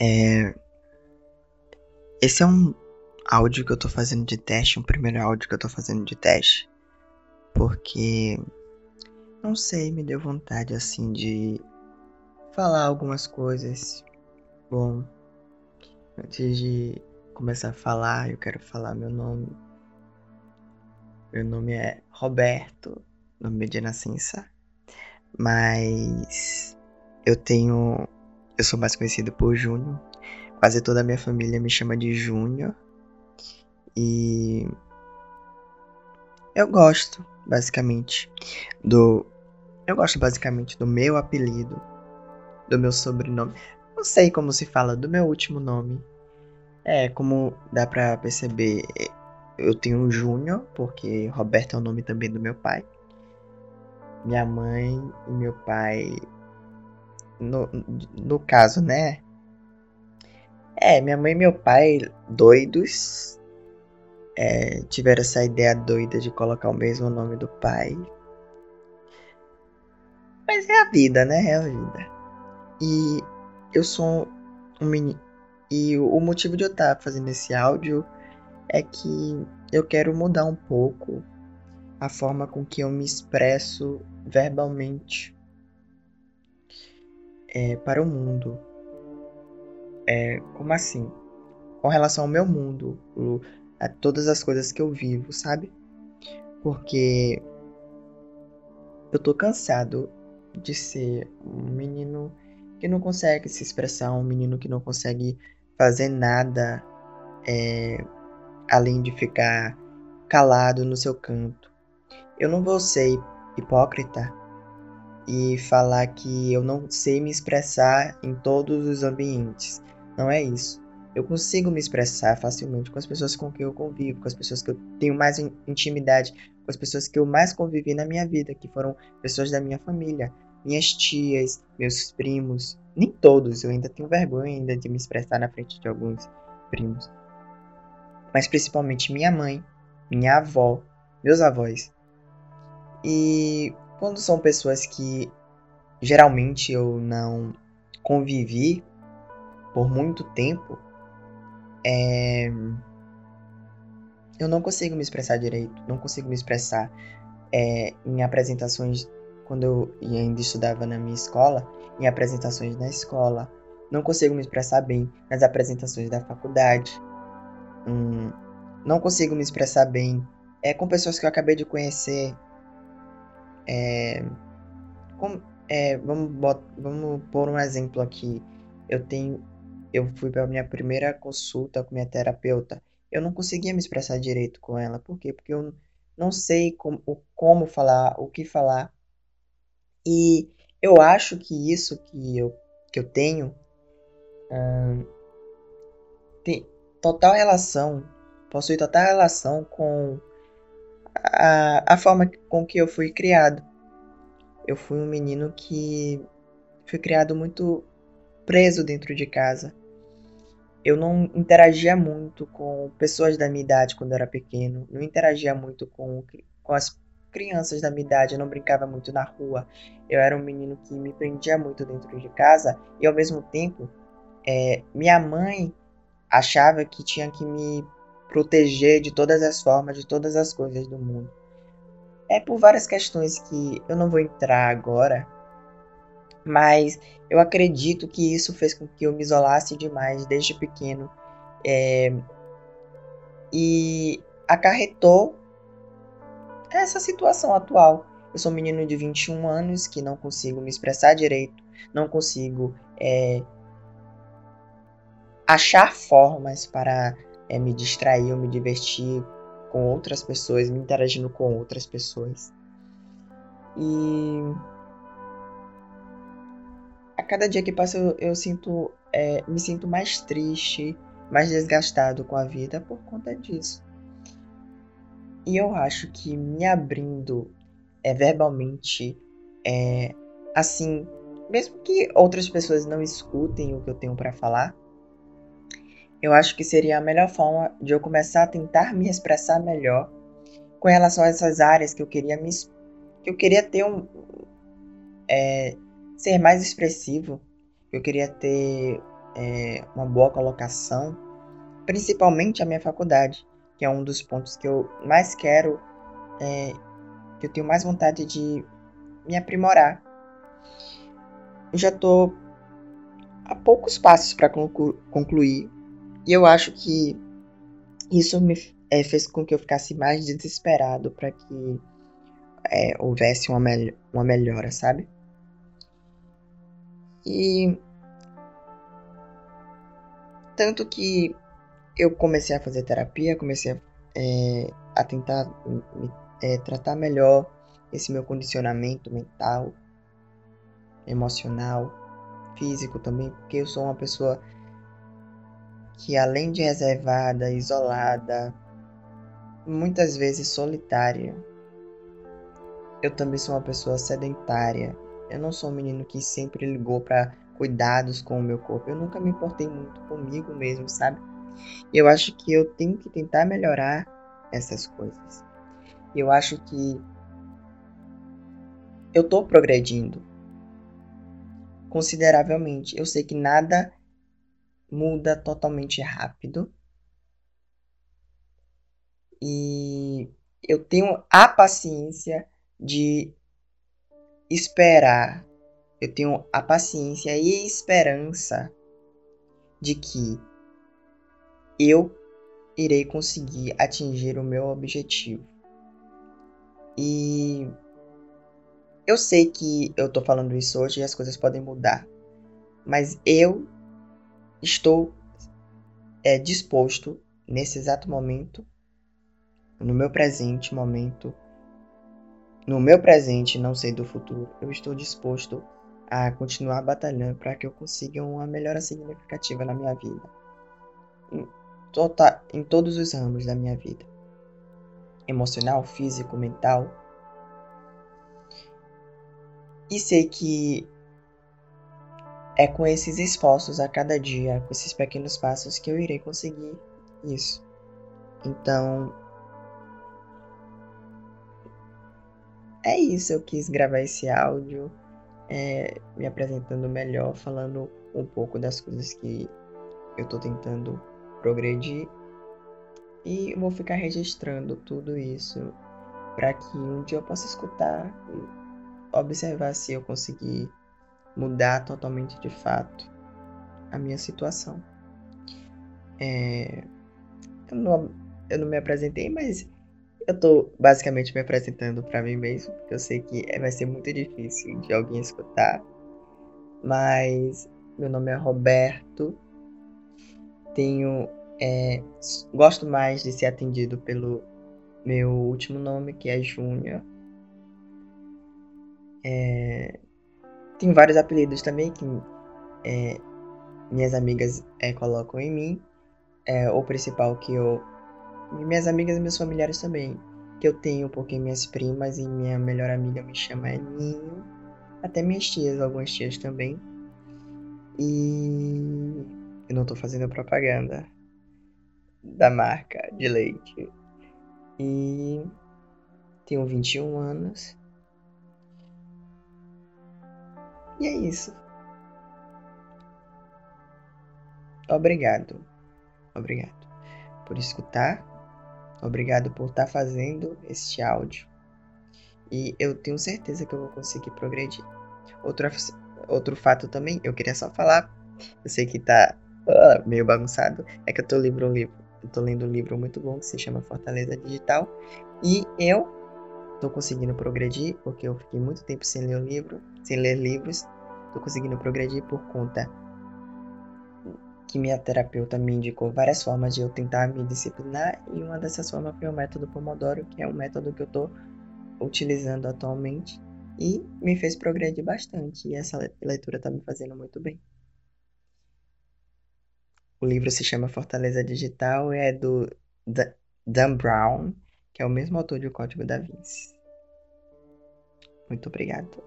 É... Esse é um áudio que eu tô fazendo de teste, um primeiro áudio que eu tô fazendo de teste. Porque. Não sei, me deu vontade assim de falar algumas coisas. Bom, antes de começar a falar, eu quero falar meu nome. Meu nome é Roberto, nome de nascença. Mas eu tenho. Eu sou mais conhecido por Júnior. Quase toda a minha família me chama de Júnior. E. Eu gosto, basicamente, do. Eu gosto basicamente do meu apelido, do meu sobrenome. Não sei como se fala, do meu último nome. É, como dá pra perceber, eu tenho um Júnior, porque Roberto é o nome também do meu pai. Minha mãe e meu pai. No, no caso, né? É, minha mãe e meu pai, doidos, é, tiveram essa ideia doida de colocar o mesmo nome do pai. Mas é a vida, né? É a vida. E eu sou um menino. E o motivo de eu estar fazendo esse áudio é que eu quero mudar um pouco a forma com que eu me expresso verbalmente é, para o mundo. É, como assim? Com relação ao meu mundo, o, a todas as coisas que eu vivo, sabe? Porque eu tô cansado de ser um menino que não consegue se expressar, um menino que não consegue fazer nada é, além de ficar calado no seu canto. Eu não vou ser hipócrita e falar que eu não sei me expressar em todos os ambientes. Não é isso. Eu consigo me expressar facilmente com as pessoas com quem eu convivo, com as pessoas que eu tenho mais intimidade, com as pessoas que eu mais convivi na minha vida, que foram pessoas da minha família, minhas tias, meus primos, nem todos, eu ainda tenho vergonha ainda de me expressar na frente de alguns primos. Mas principalmente minha mãe, minha avó, meus avós. E quando são pessoas que geralmente eu não convivi por muito tempo, é... eu não consigo me expressar direito, não consigo me expressar é, em apresentações quando eu ainda estudava na minha escola, em apresentações na escola, não consigo me expressar bem nas apresentações da faculdade, hum, não consigo me expressar bem é, com pessoas que eu acabei de conhecer. É, é, vamos, bot, vamos pôr um exemplo aqui. Eu tenho, eu fui para minha primeira consulta com minha terapeuta. Eu não conseguia me expressar direito com ela. Por quê? Porque eu não sei como, como falar, o que falar. E eu acho que isso que eu, que eu tenho hum, tem total relação, possui total relação com a, a forma com que eu fui criado. Eu fui um menino que fui criado muito preso dentro de casa. Eu não interagia muito com pessoas da minha idade quando eu era pequeno. Não interagia muito com, com as crianças da minha idade, eu não brincava muito na rua. Eu era um menino que me prendia muito dentro de casa e ao mesmo tempo é, minha mãe achava que tinha que me proteger de todas as formas, de todas as coisas do mundo. É por várias questões que eu não vou entrar agora, mas eu acredito que isso fez com que eu me isolasse demais desde pequeno é, e acarretou essa situação atual. Eu sou um menino de 21 anos que não consigo me expressar direito, não consigo é, achar formas para é, me distrair ou me divertir com outras pessoas, me interagindo com outras pessoas. E a cada dia que passa eu, eu sinto, é, me sinto mais triste, mais desgastado com a vida por conta disso. E eu acho que me abrindo é, verbalmente, é, assim, mesmo que outras pessoas não escutem o que eu tenho para falar, eu acho que seria a melhor forma de eu começar a tentar me expressar melhor com relação a essas áreas que eu queria me que eu queria ter um é, ser mais expressivo, eu queria ter é, uma boa colocação, principalmente a minha faculdade, que é um dos pontos que eu mais quero, é, que eu tenho mais vontade de me aprimorar. Eu já estou a poucos passos para conclu concluir e eu acho que isso me é, fez com que eu ficasse mais desesperado para que é, houvesse uma, me uma melhora, sabe? E tanto que eu comecei a fazer terapia, comecei a, é, a tentar me, é, tratar melhor esse meu condicionamento mental, emocional, físico também, porque eu sou uma pessoa que além de reservada, isolada, muitas vezes solitária, eu também sou uma pessoa sedentária. Eu não sou um menino que sempre ligou para cuidados com o meu corpo. Eu nunca me importei muito comigo mesmo, sabe? Eu acho que eu tenho que tentar melhorar essas coisas. Eu acho que eu tô progredindo consideravelmente. Eu sei que nada muda totalmente rápido. E eu tenho a paciência de esperar. Eu tenho a paciência e esperança de que eu irei conseguir atingir o meu objetivo. E eu sei que eu tô falando isso hoje e as coisas podem mudar, mas eu estou é, disposto nesse exato momento, no meu presente momento, no meu presente, não sei do futuro, eu estou disposto a continuar batalhando para que eu consiga uma melhora significativa na minha vida. Em, tota, em todos os ramos da minha vida. Emocional, físico, mental. E sei que é com esses esforços a cada dia, com esses pequenos passos que eu irei conseguir isso. Então, é isso, eu quis gravar esse áudio é, me apresentando melhor, falando um pouco das coisas que eu tô tentando progredir e vou ficar registrando tudo isso para que um dia eu possa escutar e observar se eu conseguir mudar totalmente de fato a minha situação. É, eu, não, eu não me apresentei, mas eu tô basicamente me apresentando para mim mesmo, porque eu sei que vai ser muito difícil de alguém escutar. Mas meu nome é Roberto. Tenho. É, gosto mais de ser atendido pelo meu último nome, que é Júnior. É, tenho vários apelidos também que é, minhas amigas é, colocam em mim. É, o principal que eu minhas amigas e meus familiares também. Que eu tenho, porque minhas primas e minha melhor amiga me chama Ninho. Até minhas tias, algumas tias também. E eu não tô fazendo propaganda da marca de leite. E tenho 21 anos. E é isso. Obrigado. Obrigado por escutar Obrigado por estar tá fazendo este áudio. E eu tenho certeza que eu vou conseguir progredir. Outro, outro fato também, eu queria só falar. Eu sei que tá uh, meio bagunçado. É que eu tô lendo um livro. Eu tô lendo um livro muito bom que se chama Fortaleza Digital. E eu tô conseguindo progredir, porque eu fiquei muito tempo sem ler o livro, sem ler livros. Tô conseguindo progredir por conta que minha terapeuta me indicou várias formas de eu tentar me disciplinar e uma dessas formas foi o método Pomodoro, que é um método que eu estou utilizando atualmente e me fez progredir bastante e essa leitura está me fazendo muito bem. O livro se chama Fortaleza Digital e é do Dan Brown, que é o mesmo autor de O Código da Vinci. Muito obrigado.